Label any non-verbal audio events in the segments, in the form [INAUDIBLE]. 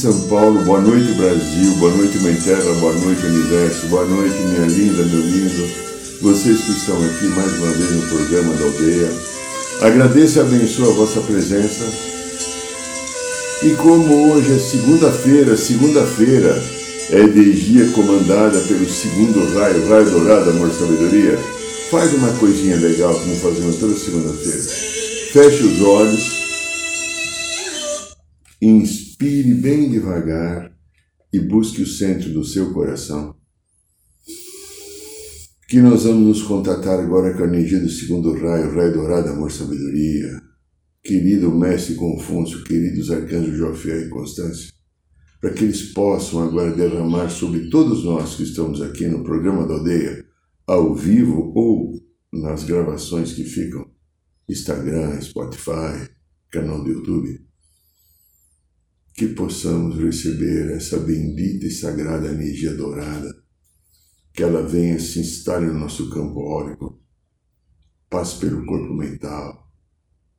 São Paulo, boa noite, Brasil, boa noite, Mãe Terra, boa noite, Universo, boa noite, minha linda, meu lindo, vocês que estão aqui mais uma vez no programa da aldeia. Agradeço e abençoo a vossa presença. E como hoje é segunda-feira, segunda-feira é energia comandada pelo segundo raio, raio dourado, amor e sabedoria, faz uma coisinha legal como fazemos toda segunda-feira. Feche os olhos, inspire bem devagar e busque o centro do seu coração que nós vamos nos contatar agora com a energia do segundo raio, raio dourado, amor, sabedoria. Querido Mestre Confúcio, queridos arcanjos Jofiel e Constância, para que eles possam agora derramar sobre todos nós que estamos aqui no programa da aldeia, ao vivo ou nas gravações que ficam, Instagram, Spotify, canal do YouTube, que possamos receber essa bendita e sagrada energia dourada que ela venha se instale no nosso campo órico, passe pelo corpo mental,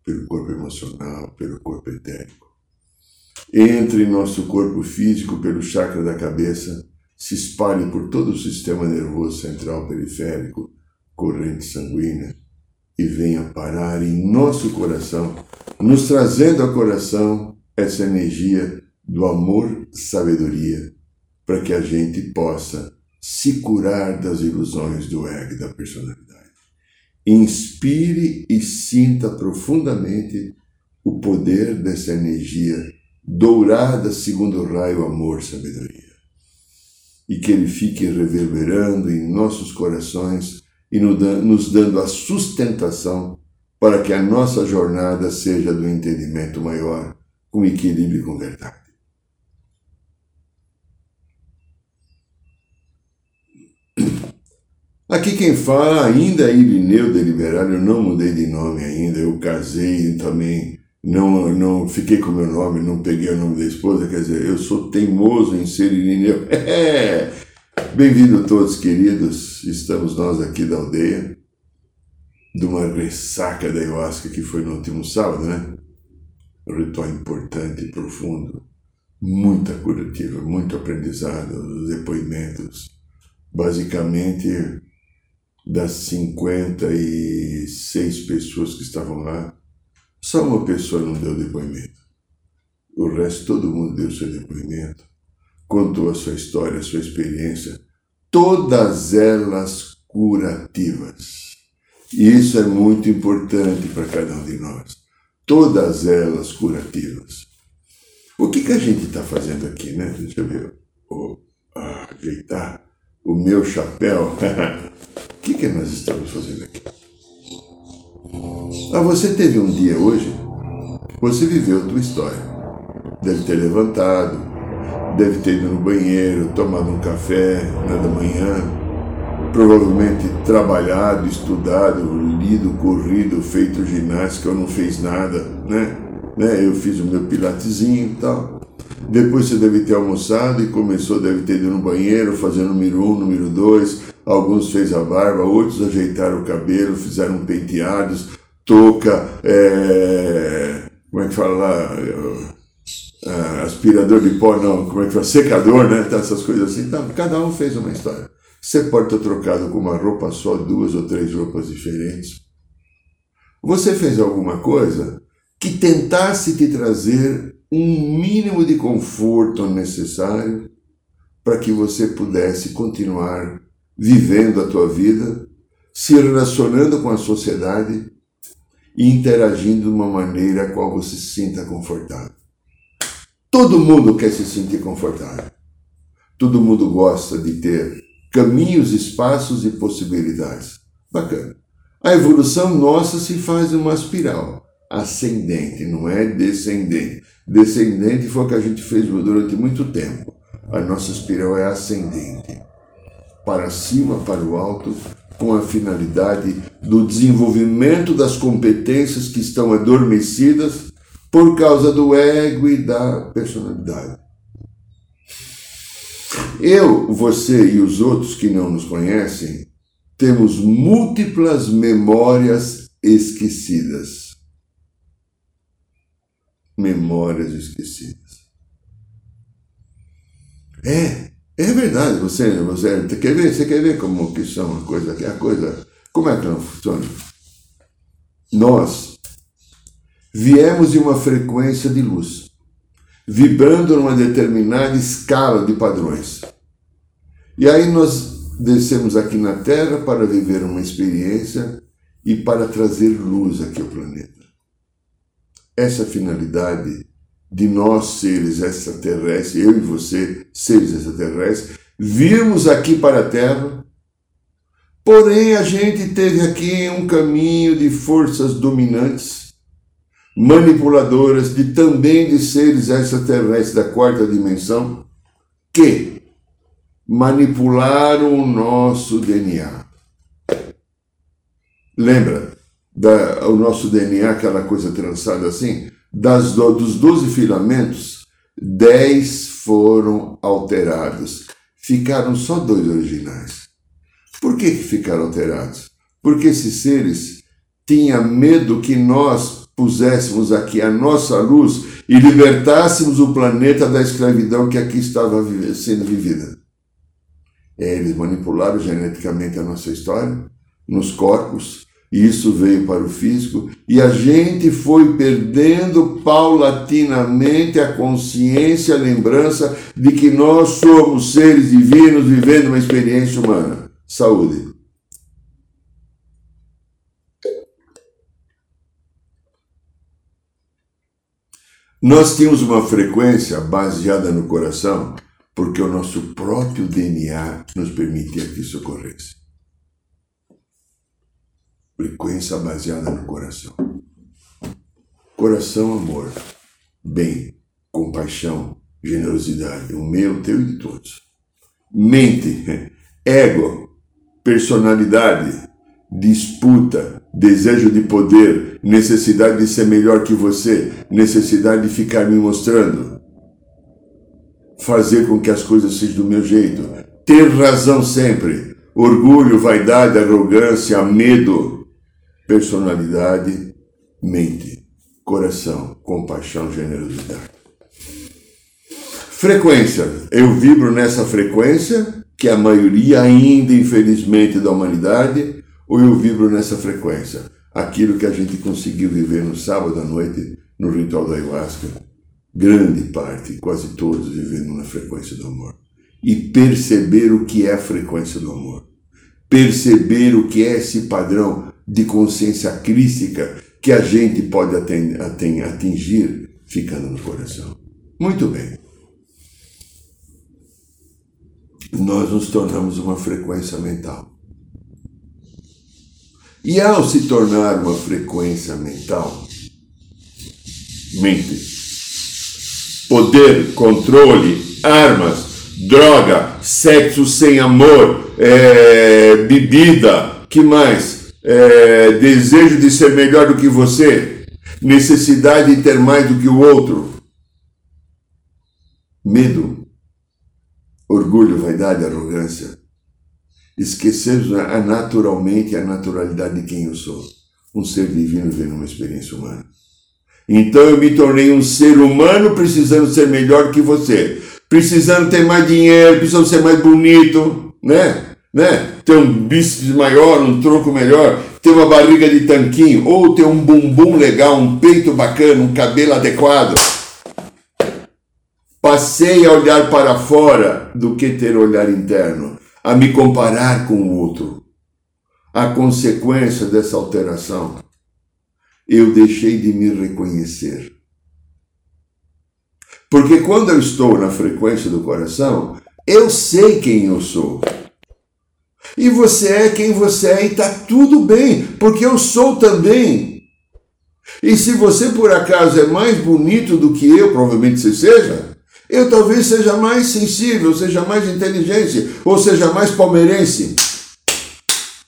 pelo corpo emocional, pelo corpo etérico. Entre em nosso corpo físico pelo chakra da cabeça, se espalhe por todo o sistema nervoso central periférico, corrente sanguínea, e venha parar em nosso coração, nos trazendo ao coração essa energia do amor, sabedoria, para que a gente possa se curar das ilusões do ego e da personalidade. Inspire e sinta profundamente o poder dessa energia dourada segundo o raio amor sabedoria. E que ele fique reverberando em nossos corações e nos dando a sustentação para que a nossa jornada seja do entendimento maior, com equilíbrio e com verdade. Aqui quem fala ainda é Irineu Deliberado, eu não mudei de nome ainda, eu casei também, não, não fiquei com meu nome, não peguei o nome da esposa, quer dizer, eu sou teimoso em ser Irineu. [LAUGHS] É. Bem-vindo todos, queridos, estamos nós aqui da aldeia, de uma ressaca da ayahuasca que foi no último sábado, né? Ritual importante e profundo, muita curativa, muito aprendizado, depoimentos. Basicamente, das 56 pessoas que estavam lá, só uma pessoa não deu depoimento. O resto, todo mundo deu seu depoimento, contou a sua história, a sua experiência, todas elas curativas. E isso é muito importante para cada um de nós. Todas elas curativas. O que, que a gente está fazendo aqui, né? Deixa eu ver. Oh, ajeitar o meu chapéu. [LAUGHS] O que, que nós estamos fazendo aqui? Ah, você teve um dia hoje, você viveu a tua história. Deve ter levantado, deve ter ido no banheiro, tomado um café na da manhã, provavelmente trabalhado, estudado, lido, corrido, feito ginástica ou não fez nada, né? né? Eu fiz o meu pilatezinho e tal. Depois você deve ter almoçado e começou, deve ter ido no banheiro, fazendo número um, número dois, alguns fez a barba, outros ajeitaram o cabelo, fizeram penteados, touca, é, como é que fala lá, é, aspirador de pó, não, como é que fala, secador, né, tá, essas coisas assim, então, cada um fez uma história. Você pode ter trocado com uma roupa só, duas ou três roupas diferentes. Você fez alguma coisa que tentasse te trazer um mínimo de conforto necessário para que você pudesse continuar vivendo a tua vida, se relacionando com a sociedade e interagindo de uma maneira a qual você se sinta confortável. Todo mundo quer se sentir confortável. Todo mundo gosta de ter caminhos, espaços e possibilidades. Bacana. A evolução nossa se faz uma espiral ascendente, não é descendente. Descendente foi o que a gente fez durante muito tempo. A nossa espiral é ascendente, para cima, para o alto, com a finalidade do desenvolvimento das competências que estão adormecidas por causa do ego e da personalidade. Eu, você e os outros que não nos conhecem temos múltiplas memórias esquecidas. Memórias esquecidas. É, é verdade. Você, você quer ver? Você quer ver como que são a coisa? A coisa, como é que ela funciona? Nós viemos de uma frequência de luz, vibrando numa determinada escala de padrões. E aí nós descemos aqui na Terra para viver uma experiência e para trazer luz aqui ao planeta. Essa finalidade de nós, seres extraterrestres, eu e você, seres extraterrestres, virmos aqui para a Terra, porém a gente teve aqui um caminho de forças dominantes, manipuladoras, de também de seres extraterrestres da quarta dimensão, que manipularam o nosso DNA. Lembra da, o nosso DNA, aquela coisa trançada assim? Das, dos 12 filamentos, 10 foram alterados. Ficaram só dois originais. Por que, que ficaram alterados? Porque esses seres tinham medo que nós puséssemos aqui a nossa luz e libertássemos o planeta da escravidão que aqui estava sendo vivida. É, eles manipularam geneticamente a nossa história, nos corpos, e isso veio para o físico, e a gente foi perdendo paulatinamente a consciência, a lembrança de que nós somos seres divinos vivendo uma experiência humana. Saúde. Nós tínhamos uma frequência baseada no coração, porque o nosso próprio DNA nos permitia que isso ocorresse frequência baseada no coração. Coração, amor, bem, compaixão, generosidade, o meu, teu e de todos. Mente, [LAUGHS] ego, personalidade, disputa, desejo de poder, necessidade de ser melhor que você, necessidade de ficar me mostrando, fazer com que as coisas sejam do meu jeito, ter razão sempre, orgulho, vaidade, arrogância, medo, personalidade, mente, coração, compaixão, generosidade. Frequência. Eu vibro nessa frequência, que a maioria ainda, infelizmente, da humanidade, ou eu vibro nessa frequência? Aquilo que a gente conseguiu viver no sábado à noite, no ritual da ayahuasca, grande parte, quase todos vivendo na frequência do amor. E perceber o que é a frequência do amor. Perceber o que é esse padrão de consciência crística que a gente pode atingir ficando no coração. Muito bem. Nós nos tornamos uma frequência mental. E ao se tornar uma frequência mental, mente, poder, controle, armas, droga, sexo sem amor, é, bebida, que mais? é, desejo de ser melhor do que você, necessidade de ter mais do que o outro, medo, orgulho, vaidade, arrogância. Esquecer naturalmente a naturalidade de quem eu sou, um ser divino vivendo uma experiência humana. Então eu me tornei um ser humano precisando ser melhor que você, precisando ter mais dinheiro, precisando ser mais bonito, né? né? Ter um bíceps maior, um tronco melhor, ter uma barriga de tanquinho, ou ter um bumbum legal, um peito bacana, um cabelo adequado. Passei a olhar para fora do que ter olhar interno, a me comparar com o outro. A consequência dessa alteração, eu deixei de me reconhecer. Porque quando eu estou na frequência do coração, eu sei quem eu sou. E você é quem você é e está tudo bem, porque eu sou também. E se você por acaso é mais bonito do que eu, provavelmente você seja, eu talvez seja mais sensível, seja mais inteligente, ou seja mais palmeirense.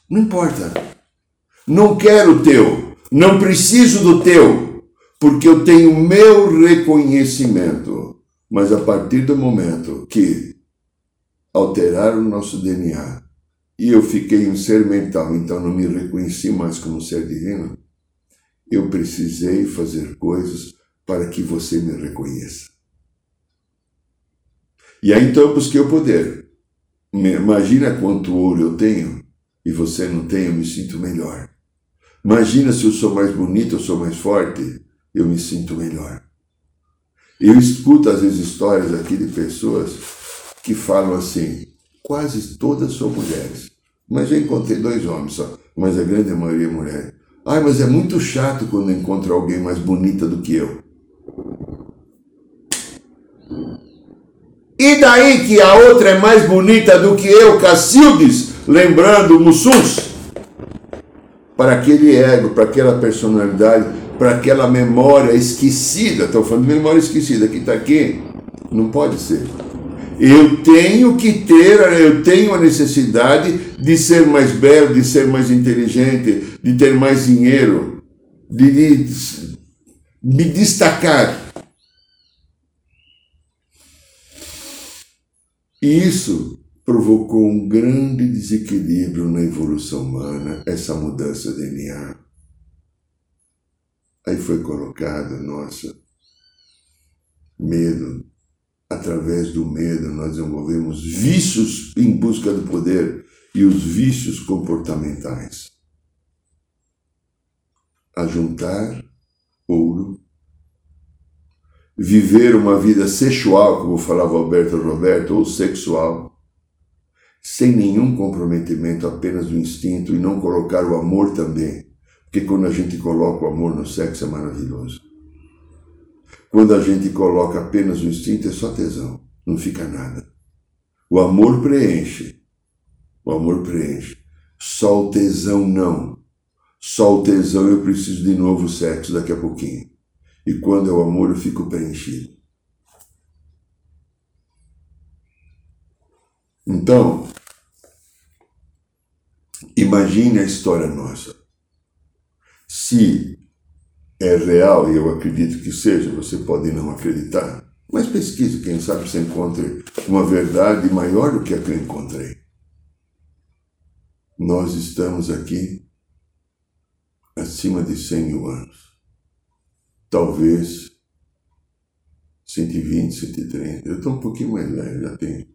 Não importa. Não quero o teu, não preciso do teu, porque eu tenho meu reconhecimento. Mas a partir do momento que alteraram o nosso DNA e eu fiquei um ser mental, então não me reconheci mais como ser divino, eu precisei fazer coisas para que você me reconheça. E aí então eu busquei o poder. Imagina quanto ouro eu tenho e você não tem, eu me sinto melhor. Imagina se eu sou mais bonito, eu sou mais forte, eu me sinto melhor. Eu escuto às vezes histórias aqui de pessoas que falam assim, quase todas são mulheres. Mas já encontrei dois homens só, mas a grande maioria é mulher. Ai, mas é muito chato quando encontro alguém mais bonita do que eu. E daí que a outra é mais bonita do que eu, Cacildes, lembrando Mussuns? Para aquele ego, para aquela personalidade, para aquela memória esquecida. Estou falando de memória esquecida, que está aqui. Não pode ser. Eu tenho que ter, eu tenho a necessidade de ser mais belo, de ser mais inteligente, de ter mais dinheiro, de, de me destacar. Isso provocou um grande desequilíbrio na evolução humana, essa mudança de DNA. Aí foi colocado, nossa, medo, através do medo, nós desenvolvemos vícios em busca do poder e os vícios comportamentais. Ajuntar ouro, viver uma vida sexual, como falava Alberto Roberto, ou sexual, sem nenhum comprometimento, apenas o instinto e não colocar o amor também. Porque quando a gente coloca o amor no sexo é maravilhoso. Quando a gente coloca apenas o instinto, é só tesão, não fica nada. O amor preenche. O amor preenche. Só o tesão não. Só o tesão eu preciso de novo sexo daqui a pouquinho. E quando é o amor eu fico preenchido. Então, imagine a história nossa. Se é real, e eu acredito que seja, você pode não acreditar, mas pesquise, quem sabe você encontre uma verdade maior do que a que eu encontrei. Nós estamos aqui acima de 100 mil anos. Talvez 120, 130. Eu estou um pouquinho mais velho, já tenho.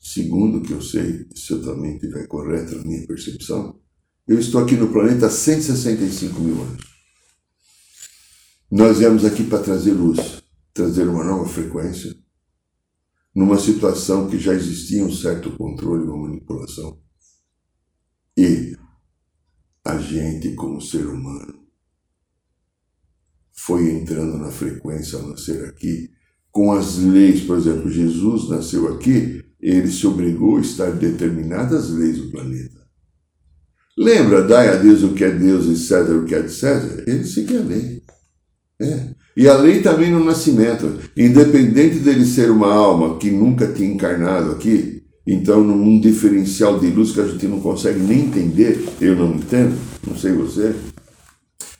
Segundo que eu sei, se eu também estiver correto na minha percepção, eu estou aqui no planeta há 165 mil anos. Nós viemos aqui para trazer luz, trazer uma nova frequência, numa situação que já existia um certo controle, uma manipulação. E a gente, como ser humano, foi entrando na frequência ao nascer aqui, com as leis, por exemplo, Jesus nasceu aqui, ele se obrigou a estar determinadas leis do planeta. Lembra, dai a Deus o que é Deus e César o que é de César? Ele seguia a lei. É. E a lei também no nascimento, independente dele ser uma alma que nunca tinha encarnado aqui, então num diferencial de luz que a gente não consegue nem entender, eu não entendo, não sei você,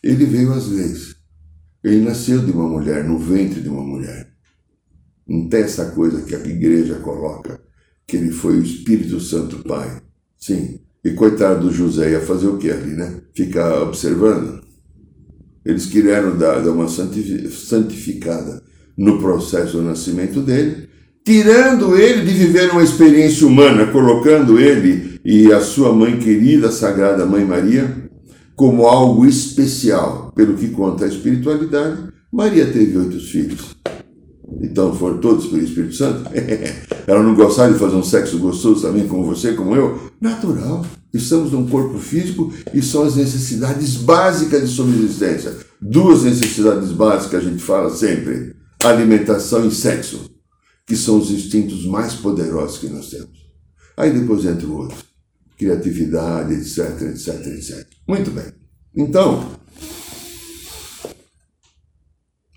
ele veio às leis. Ele nasceu de uma mulher, no ventre de uma mulher. Não tem essa coisa que a igreja coloca, que ele foi o Espírito Santo Pai. Sim. E coitado do José, ia fazer o que ali, né? Ficar observando? Eles queriam dar, dar uma santificada no processo do nascimento dele, tirando ele de viver uma experiência humana, colocando ele e a sua mãe querida, a Sagrada Mãe Maria, como algo especial. Pelo que conta a espiritualidade, Maria teve oito filhos. Então foram todos pelo Espírito Santo? [LAUGHS] Ela não gostava de fazer um sexo gostoso também, como você, como eu? Natural. Estamos num corpo físico e são as necessidades básicas de subsistência. Duas necessidades básicas a gente fala sempre: alimentação e sexo, que são os instintos mais poderosos que nós temos. Aí depois entra o outro, criatividade, etc, etc, etc. Muito bem. Então,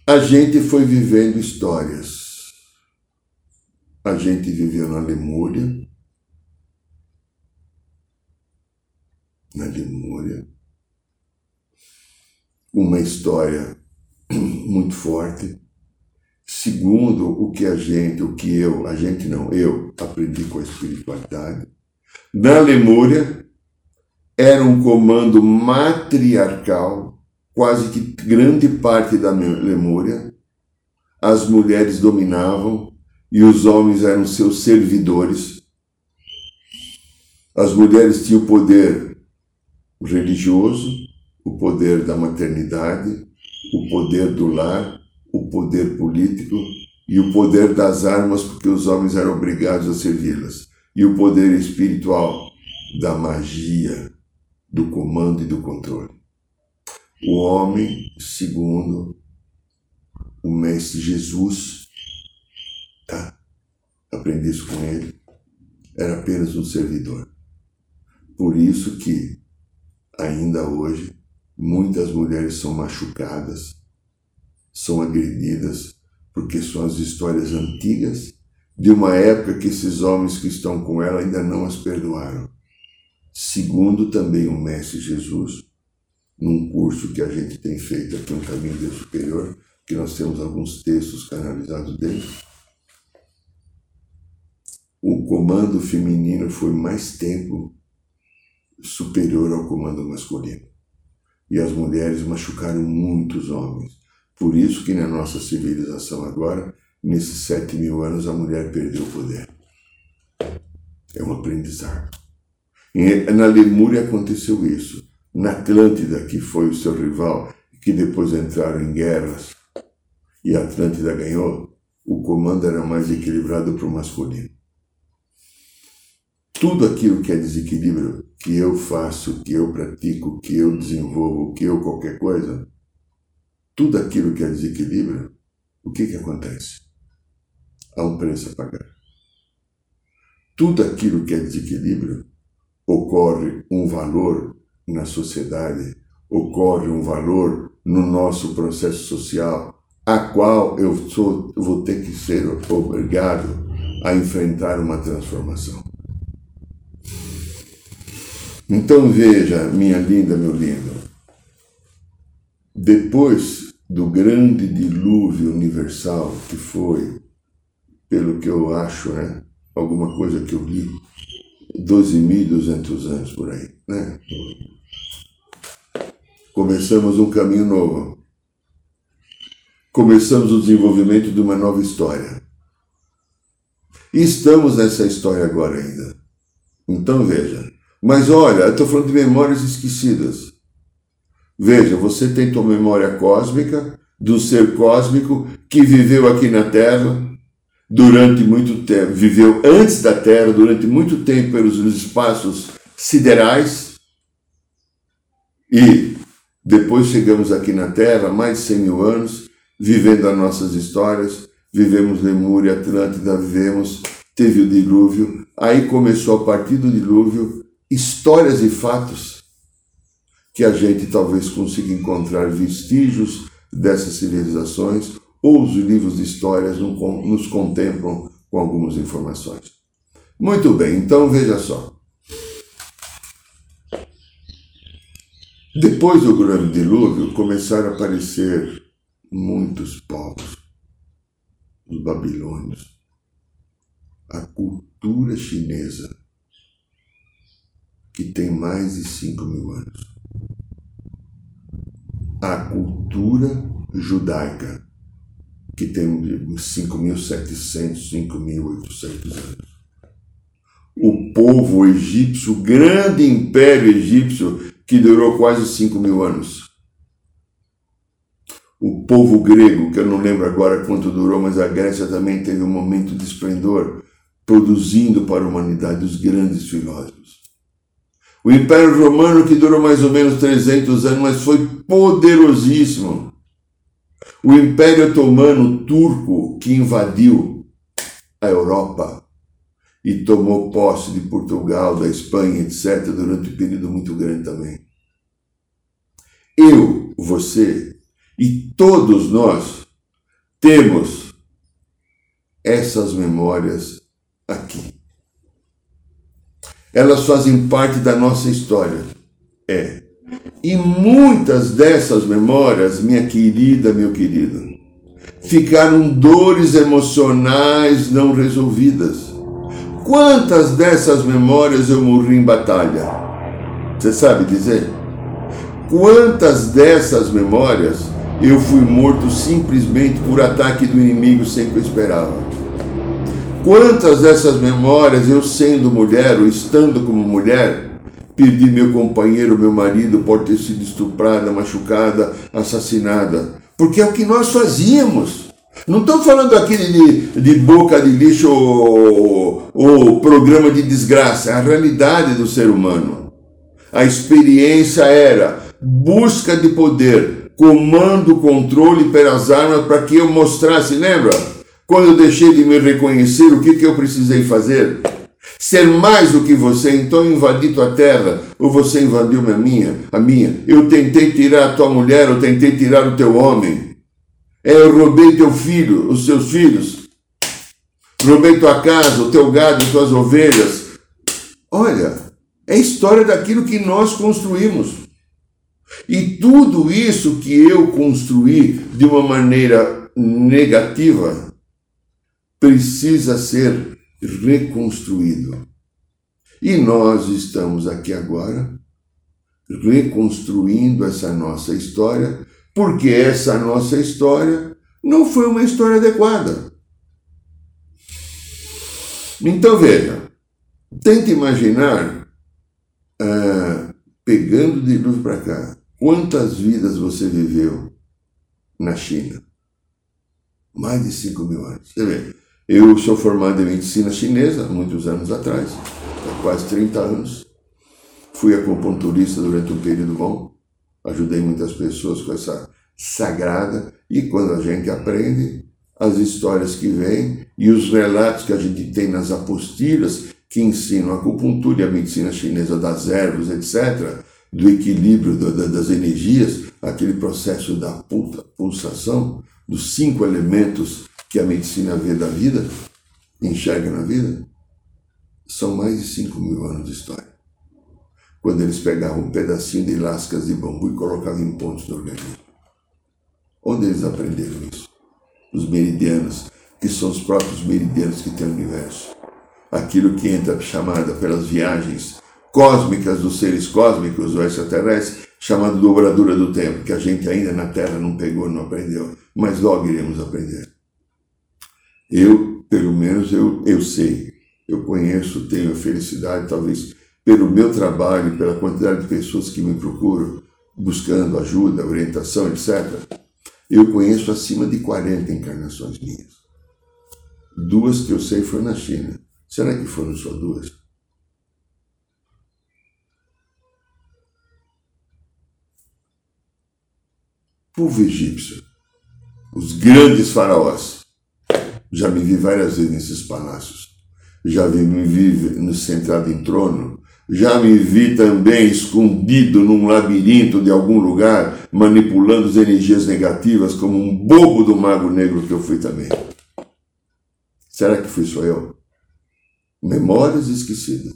a gente foi vivendo histórias. A gente viveu na Lemúria, na Lemúria, uma história [CLEARS THROAT] muito forte, segundo o que a gente, o que eu, a gente não, eu aprendi com a espiritualidade. Na Lemúria, era um comando matriarcal, quase que grande parte da Lemúria. As mulheres dominavam e os homens eram seus servidores. As mulheres tinham o poder religioso, o poder da maternidade, o poder do lar, o poder político e o poder das armas, porque os homens eram obrigados a servi-las, e o poder espiritual da magia, do comando e do controle. O homem, segundo o Mestre Jesus, tá? Aprendi isso com ele, era apenas um servidor. Por isso que, ainda hoje, muitas mulheres são machucadas, são agredidas, porque são as histórias antigas de uma época que esses homens que estão com ela ainda não as perdoaram. Segundo também o Mestre Jesus, num curso que a gente tem feito aqui, um caminho de superior, que nós temos alguns textos canalizados dentro. O comando feminino foi mais tempo superior ao comando masculino. E as mulheres machucaram muitos homens. Por isso que na nossa civilização agora, nesses sete mil anos, a mulher perdeu o poder. É um aprendizado. Na Lemúria aconteceu isso. Na Atlântida, que foi o seu rival, que depois entraram em guerras, e a Atlântida ganhou, o comando era mais equilibrado para o masculino. Tudo aquilo que é desequilíbrio, que eu faço, que eu pratico, que eu desenvolvo, que eu qualquer coisa, tudo aquilo que é desequilíbrio, o que, que acontece? Há um preço a pagar. Tudo aquilo que é desequilíbrio, ocorre um valor na sociedade, ocorre um valor no nosso processo social, a qual eu sou, vou ter que ser obrigado a enfrentar uma transformação. Então veja, minha linda, meu lindo, depois do grande dilúvio universal que foi, pelo que eu acho, né, alguma coisa que eu li, 12.200 anos por aí, né? Começamos um caminho novo. Começamos o desenvolvimento de uma nova história. E estamos nessa história agora ainda. Então veja. Mas olha, eu estou falando de memórias esquecidas. Veja, você tem tua memória cósmica, do ser cósmico que viveu aqui na Terra durante muito tempo, viveu antes da Terra, durante muito tempo pelos espaços siderais. E depois chegamos aqui na Terra, mais de 100 mil anos, vivendo as nossas histórias, vivemos Lemúria, Atlântida, vivemos, teve o dilúvio, aí começou a partir do dilúvio histórias e fatos que a gente talvez consiga encontrar vestígios dessas civilizações ou os livros de histórias nos contemplam com algumas informações. Muito bem, então veja só. Depois do grande dilúvio, começaram a aparecer muitos povos, os babilônios, a cultura chinesa, que tem mais de 5 mil anos, a cultura judaica, que tem 5.700, 5.800 anos. O povo egípcio, o grande império egípcio, que durou quase 5 mil anos. O povo grego, que eu não lembro agora quanto durou, mas a Grécia também teve um momento de esplendor, produzindo para a humanidade os grandes filósofos. O Império Romano, que durou mais ou menos 300 anos, mas foi poderosíssimo o Império Otomano Turco que invadiu a Europa e tomou posse de Portugal, da Espanha, etc., durante um período muito grande também. Eu, você e todos nós temos essas memórias aqui. Elas fazem parte da nossa história. É. E muitas dessas memórias, minha querida, meu querido, ficaram dores emocionais não resolvidas Quantas dessas memórias eu morri em batalha? Você sabe dizer? Quantas dessas memórias eu fui morto simplesmente por ataque do inimigo sem que eu esperava? Quantas dessas memórias eu, sendo mulher ou estando como mulher, perdi meu companheiro, meu marido, por ter sido estuprada, machucada, assassinada? Porque é o que nós fazíamos. Não estou falando aqui de, de boca de lixo ou, ou programa de desgraça, é a realidade do ser humano. A experiência era busca de poder, comando, controle pelas armas para que eu mostrasse, lembra? Quando eu deixei de me reconhecer, o que, que eu precisei fazer? Ser mais do que você, então invadi tua terra, ou você invadiu a minha, a minha. Eu tentei tirar a tua mulher, eu tentei tirar o teu homem. É, eu roubei teu filho, os seus filhos. Roubei tua casa, o teu gado, tuas ovelhas. Olha, é história daquilo que nós construímos. E tudo isso que eu construí de uma maneira negativa precisa ser reconstruído. E nós estamos aqui agora reconstruindo essa nossa história porque essa nossa história não foi uma história adequada. Então veja, tente imaginar, uh, pegando de luz para cá, quantas vidas você viveu na China? Mais de 5 mil anos. Você vê, eu sou formado em medicina chinesa, muitos anos atrás, há quase 30 anos. Fui acupunturista durante um período bom ajudei muitas pessoas com essa sagrada, e quando a gente aprende, as histórias que vêm e os relatos que a gente tem nas apostilas que ensinam a acupuntura e a medicina chinesa das ervas, etc., do equilíbrio das energias, aquele processo da pulsação, dos cinco elementos que a medicina vê da vida, enxerga na vida, são mais de cinco mil anos de história quando eles pegavam um pedacinho de lascas de bambu e colocavam em pontos do organismo. Onde eles aprenderam isso? Os meridianos, que são os próprios meridianos que tem o universo. Aquilo que entra chamada pelas viagens cósmicas dos seres cósmicos ou extraterrestres, chamado dobradura do tempo, que a gente ainda na Terra não pegou, não aprendeu, mas logo iremos aprender. Eu, pelo menos, eu, eu sei, eu conheço, tenho a felicidade, talvez pelo meu trabalho, pela quantidade de pessoas que me procuram, buscando ajuda, orientação, etc., eu conheço acima de 40 encarnações minhas. Duas que eu sei foram na China. Será que foram só duas? Povo egípcio, os grandes faraós. Já me vi várias vezes nesses palácios. Já me vi no sentado em trono já me vi também escondido num labirinto de algum lugar, manipulando as energias negativas, como um bobo do mago negro que eu fui também. Será que fui só eu? Memórias esquecidas.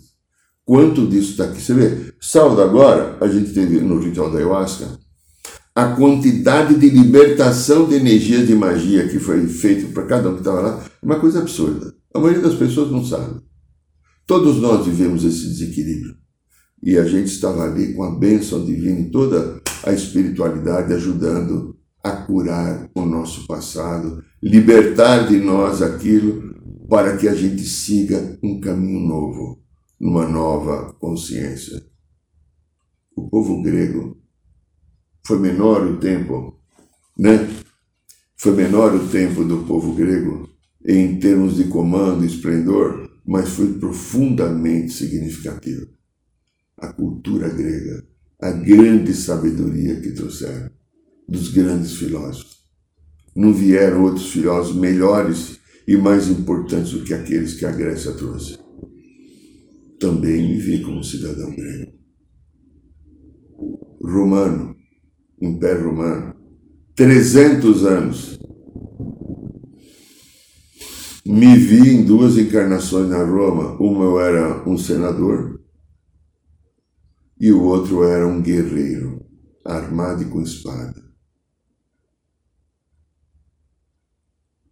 Quanto disso está aqui? Você vê, sábado agora, a gente teve no ritual da ayahuasca, a quantidade de libertação de energias de magia que foi feito para cada um que estava lá, é uma coisa absurda. A maioria das pessoas não sabe. Todos nós vivemos esse desequilíbrio. E a gente estava ali com a bênção divina e toda a espiritualidade ajudando a curar o nosso passado, libertar de nós aquilo para que a gente siga um caminho novo, numa nova consciência. O povo grego foi menor o tempo, né? Foi menor o tempo do povo grego em termos de comando e esplendor mas foi profundamente significativa. A cultura grega, a grande sabedoria que trouxeram dos grandes filósofos. Não vieram outros filósofos melhores e mais importantes do que aqueles que a Grécia trouxe. também me vi como cidadão grego. Romano, Império Romano, 300 anos. Me vi em duas encarnações na Roma. Uma eu era um senador e o outro era um guerreiro, armado e com espada.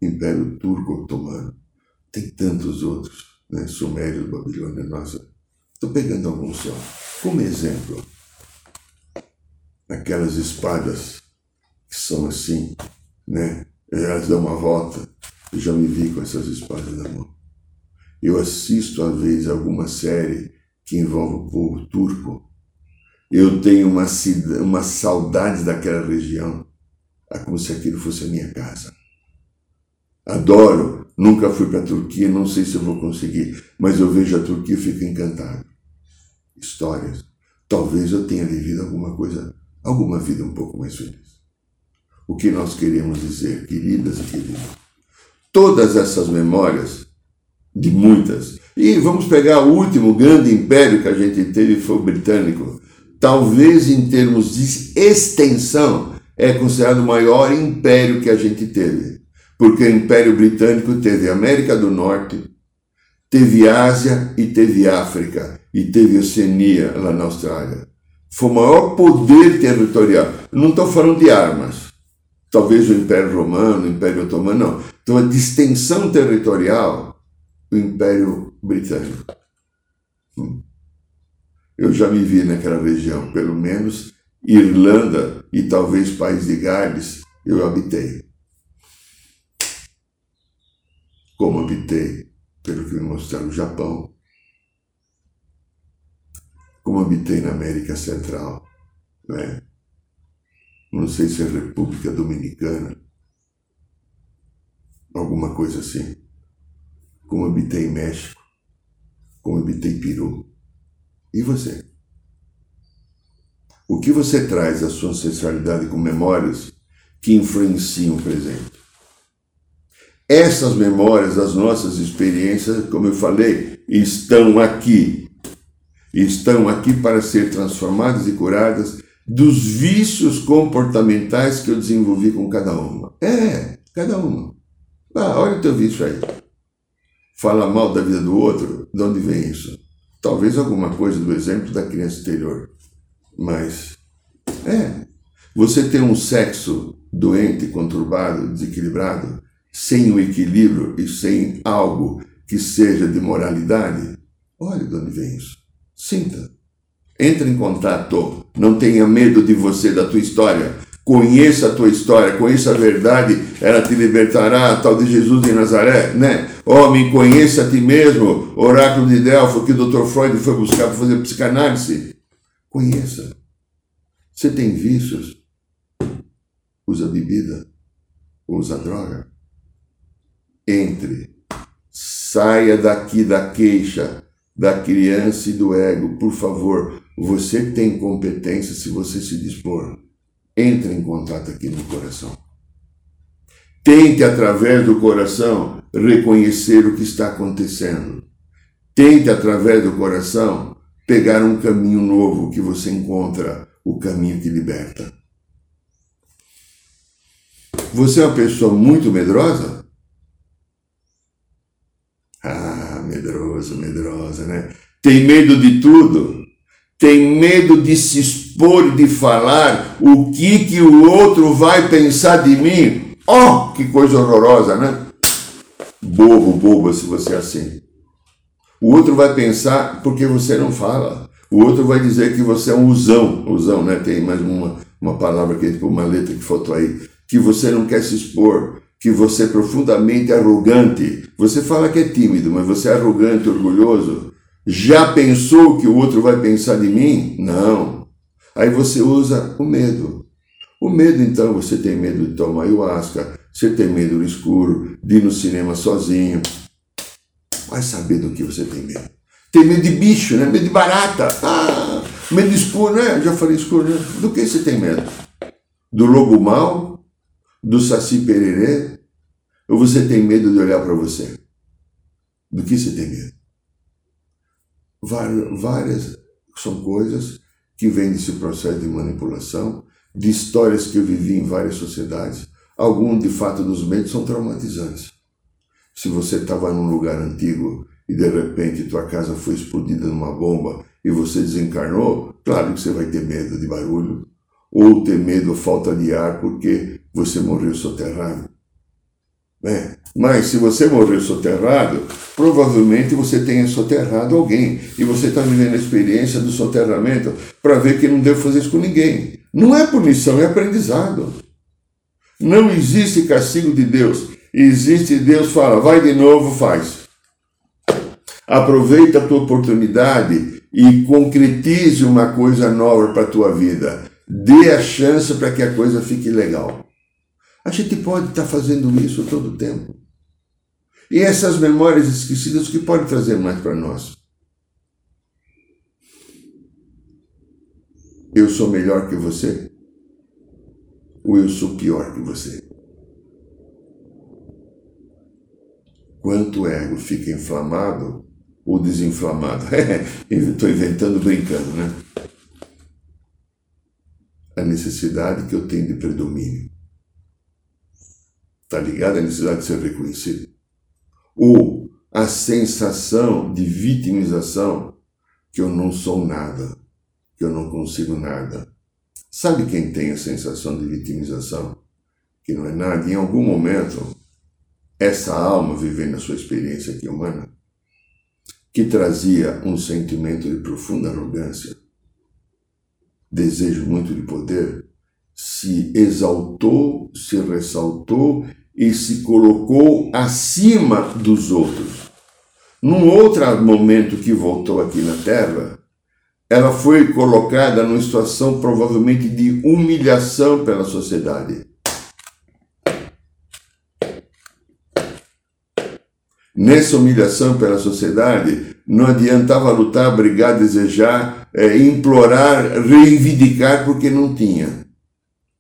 Império Turco Otomano. Tem tantos outros, né? Sumério, Babilônia, nossa. Estou pegando alguns só. Como exemplo, aquelas espadas que são assim, né? Elas dão uma volta. Eu já me vi com essas espadas na mão. Eu assisto, às vezes, alguma série que envolve o povo turco. Eu tenho uma, uma saudade daquela região. É como se aquilo fosse a minha casa. Adoro. Nunca fui para a Turquia, não sei se eu vou conseguir, mas eu vejo a Turquia e fico encantado. Histórias. Talvez eu tenha vivido alguma coisa, alguma vida um pouco mais feliz. O que nós queremos dizer, queridas e queridos? Todas essas memórias, de muitas, e vamos pegar o último grande império que a gente teve, foi o britânico. Talvez em termos de extensão, é considerado o maior império que a gente teve porque o Império Britânico teve América do Norte, teve Ásia e teve África, e teve Oceania lá na Austrália. Foi o maior poder territorial. Não estou falando de armas. Talvez o Império Romano, o Império Otomano, não. Então, a extensão territorial, o Império Britânico. Hum. Eu já me vi naquela região, pelo menos Irlanda e talvez País de Gales, eu habitei. como habitei, pelo que me mostraram, o Japão, como habitei na América Central, né? não sei se é República Dominicana, alguma coisa assim, como habitei México, como habitei Peru. E você? O que você traz da sua ancestralidade com memórias que influenciam o presente? Essas memórias das nossas experiências, como eu falei, estão aqui. Estão aqui para ser transformadas e curadas dos vícios comportamentais que eu desenvolvi com cada uma. É, cada uma. Ah, olha o teu vício aí. Fala mal da vida do outro, de onde vem isso? Talvez alguma coisa do exemplo da criança interior. Mas, é. Você tem um sexo doente, conturbado, desequilibrado, sem o equilíbrio e sem algo que seja de moralidade, olhe de onde vem isso. Sinta. Entre em contato. Não tenha medo de você, da tua história. Conheça a tua história, conheça a verdade, ela te libertará, tal de Jesus em Nazaré, né? Homem, conheça a ti mesmo, oráculo de Delfo que o Dr. Freud foi buscar para fazer psicanálise. Conheça. Você tem vícios? Usa bebida? Usa droga? entre. Saia daqui da queixa da criança e do ego, por favor. Você tem competência se você se dispor. Entre em contato aqui no coração. Tente, através do coração, reconhecer o que está acontecendo. Tente, através do coração, pegar um caminho novo que você encontra, o caminho que liberta. Você é uma pessoa muito medrosa? Medroso, medrosa, né? Tem medo de tudo. Tem medo de se expor, de falar o que, que o outro vai pensar de mim. Oh, que coisa horrorosa, né? Bobo, boba, se você é assim. O outro vai pensar porque você não fala. O outro vai dizer que você é um usão. Usão, né? Tem mais uma, uma palavra que uma letra que faltou aí. Que você não quer se expor que você é profundamente arrogante. Você fala que é tímido, mas você é arrogante, orgulhoso. Já pensou que o outro vai pensar de mim? Não. Aí você usa o medo. O medo, então, você tem medo de tomar ayahuasca, você tem medo do escuro, de ir no cinema sozinho. Vai saber do que você tem medo. Tem medo de bicho, né? Medo de barata. Ah, medo de escuro, né? Já falei escuro, né? Do que você tem medo? Do lobo mau? Do saci pererê? Ou você tem medo de olhar para você? Do que você tem medo? várias são coisas que vêm desse processo de manipulação, de histórias que eu vivi em várias sociedades. Alguns, de fato, dos meios são traumatizantes. Se você estava num lugar antigo e de repente tua casa foi explodida numa bomba e você desencarnou, claro que você vai ter medo de barulho, ou ter medo falta de ar porque você morreu soterrado. É. Mas se você morreu soterrado, provavelmente você tenha soterrado alguém e você está vivendo a experiência do soterramento para ver que não deve fazer isso com ninguém. Não é punição, é aprendizado. Não existe castigo de Deus. Existe Deus fala, vai de novo, faz. Aproveita a tua oportunidade e concretize uma coisa nova para a tua vida. Dê a chance para que a coisa fique legal. A gente pode estar tá fazendo isso todo o tempo. E essas memórias esquecidas, o que pode trazer mais para nós? Eu sou melhor que você? Ou eu sou pior que você? Quanto ego fica inflamado ou desinflamado? [LAUGHS] Estou inventando brincando, né? A necessidade que eu tenho de predomínio. Está à necessidade de ser reconhecido? Ou a sensação de vitimização que eu não sou nada, que eu não consigo nada. Sabe quem tem a sensação de vitimização? Que não é nada. Em algum momento, essa alma vivendo a sua experiência aqui humana, que trazia um sentimento de profunda arrogância, desejo muito de poder, se exaltou, se ressaltou e se colocou acima dos outros. Num outro momento que voltou aqui na Terra, ela foi colocada numa situação provavelmente de humilhação pela sociedade. Nessa humilhação pela sociedade, não adiantava lutar, brigar, desejar, é, implorar, reivindicar, porque não tinha.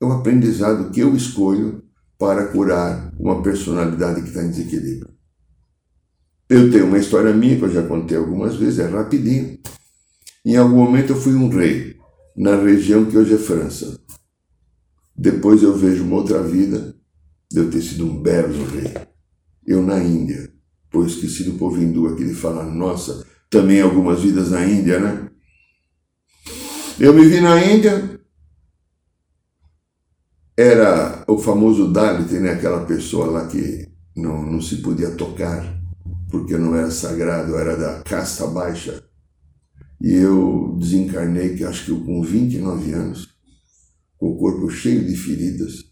É o aprendizado que eu escolho para curar uma personalidade que está em desequilíbrio. Eu tenho uma história minha que eu já contei algumas vezes, é rapidinho. Em algum momento eu fui um rei na região que hoje é França. Depois eu vejo uma outra vida de eu ter sido um belo rei. Eu na Índia, pois esqueci do povo hindu aqui de falar, nossa, também algumas vidas na Índia, né? Eu me vi na Índia, era o famoso Dalit, né? aquela pessoa lá que não, não se podia tocar, porque não era sagrado, era da casta baixa. E eu desencarnei, que acho que eu com 29 anos, com o corpo cheio de feridas,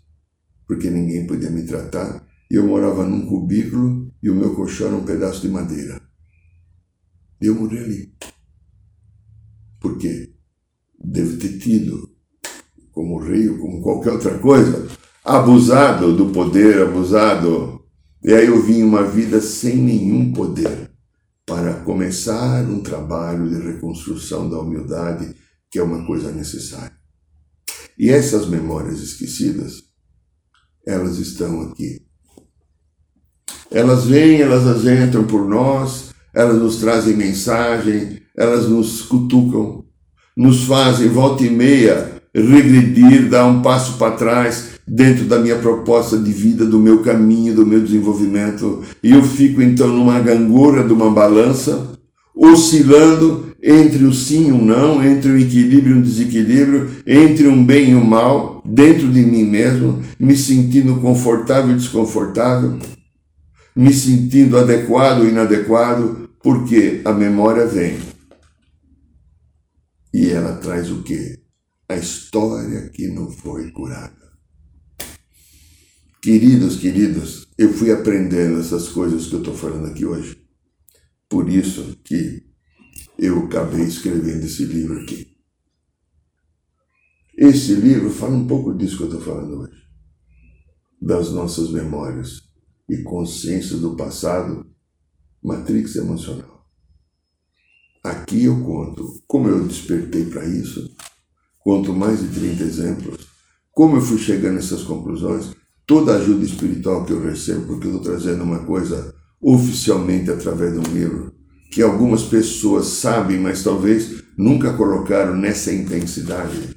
porque ninguém podia me tratar, e eu morava num cubículo e o meu colchão era um pedaço de madeira. E eu morri ali. Por quê? Devo ter tido como rei ou como qualquer outra coisa, abusado do poder, abusado. E aí eu vim uma vida sem nenhum poder para começar um trabalho de reconstrução da humildade, que é uma coisa necessária. E essas memórias esquecidas, elas estão aqui. Elas vêm, elas entram por nós, elas nos trazem mensagem, elas nos cutucam, nos fazem volta e meia regredir, dar um passo para trás dentro da minha proposta de vida, do meu caminho, do meu desenvolvimento. E eu fico então numa gangorra de uma balança, oscilando entre o sim e o não, entre o equilíbrio e o desequilíbrio, entre um bem e o mal, dentro de mim mesmo, me sentindo confortável e desconfortável, me sentindo adequado ou inadequado, porque a memória vem. E ela traz o quê? A história que não foi curada. Queridos, queridos, eu fui aprendendo essas coisas que eu estou falando aqui hoje. Por isso que eu acabei escrevendo esse livro aqui. Esse livro fala um pouco disso que eu estou falando hoje. Das nossas memórias e consciência do passado, matrix emocional. Aqui eu conto como eu despertei para isso, Conto mais de 30 exemplos. Como eu fui chegando nessas conclusões, toda a ajuda espiritual que eu recebo, porque eu estou trazendo uma coisa oficialmente através de um livro, que algumas pessoas sabem, mas talvez nunca colocaram nessa intensidade.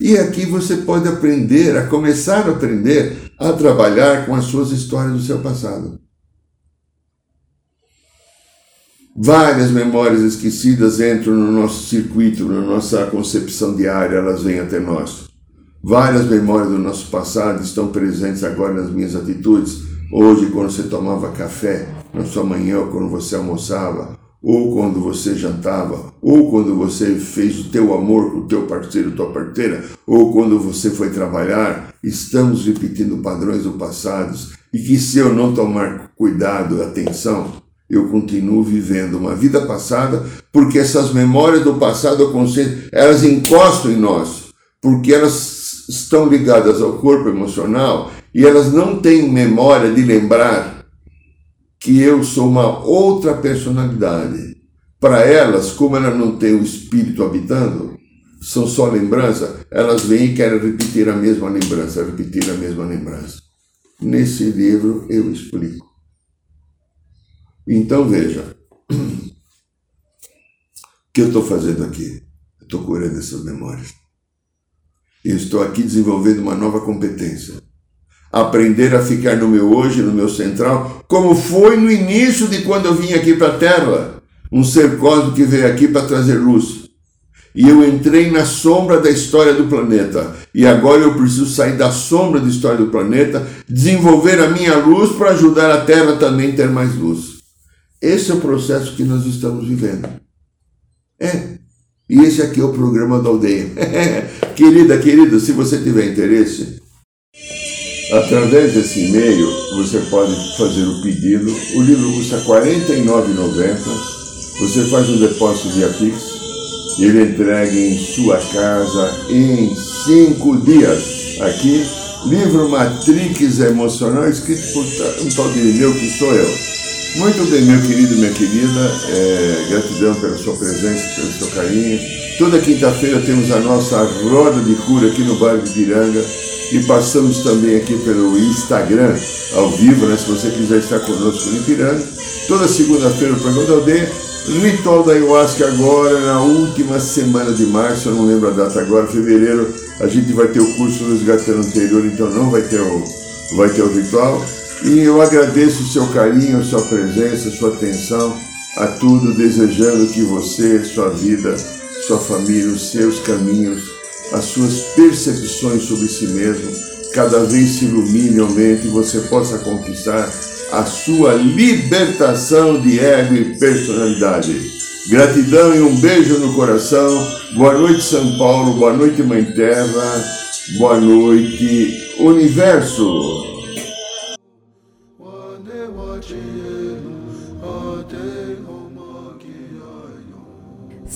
E aqui você pode aprender, a começar a aprender a trabalhar com as suas histórias do seu passado. Várias memórias esquecidas entram no nosso circuito, na nossa concepção diária, elas vêm até nós. Várias memórias do nosso passado estão presentes agora nas minhas atitudes. Hoje, quando você tomava café, na sua manhã, ou quando você almoçava, ou quando você jantava, ou quando você fez o teu amor com o teu parceiro, tua parteira, ou quando você foi trabalhar, estamos repetindo padrões do passado e que se eu não tomar cuidado, atenção, eu continuo vivendo uma vida passada, porque essas memórias do passado consciente, elas encostam em nós, porque elas estão ligadas ao corpo emocional e elas não têm memória de lembrar que eu sou uma outra personalidade. Para elas, como ela não tem o espírito habitando, são só lembrança, elas vêm e querem repetir a mesma lembrança, repetir a mesma lembrança. Nesse livro eu explico. Então veja, o que eu estou fazendo aqui? Estou curando essas memórias. Eu estou aqui desenvolvendo uma nova competência. Aprender a ficar no meu hoje, no meu central, como foi no início de quando eu vim aqui para a Terra. Um ser cósmico que veio aqui para trazer luz. E eu entrei na sombra da história do planeta. E agora eu preciso sair da sombra da história do planeta, desenvolver a minha luz para ajudar a Terra também a ter mais luz. Esse é o processo que nós estamos vivendo. É. E esse aqui é o programa da aldeia. [LAUGHS] querida, querido, se você tiver interesse, através desse e-mail você pode fazer o pedido. O livro custa R$ 49,90. Você faz um depósito via Pix ele entrega em sua casa em cinco dias. Aqui, livro Matrix Emocional, escrito por um tal de meu que sou eu. Muito bem, meu querido, minha querida, é, gratidão pela sua presença, pelo seu carinho. Toda quinta-feira temos a nossa roda de cura aqui no bairro de Piranga e passamos também aqui pelo Instagram, ao vivo, né, se você quiser estar conosco no Piranga. Toda segunda-feira o programa da aldeia. Ritual da Ayahuasca agora, na última semana de março, eu não lembro a data agora, fevereiro, a gente vai ter o curso resgatando anterior, então não vai ter o, vai ter o ritual. E eu agradeço o seu carinho, a sua presença, a sua atenção a tudo, desejando que você, sua vida, sua família, os seus caminhos, as suas percepções sobre si mesmo, cada vez se ilumine, aumente e você possa conquistar a sua libertação de ego e personalidade. Gratidão e um beijo no coração. Boa noite, São Paulo. Boa noite, Mãe Terra. Boa noite, Universo.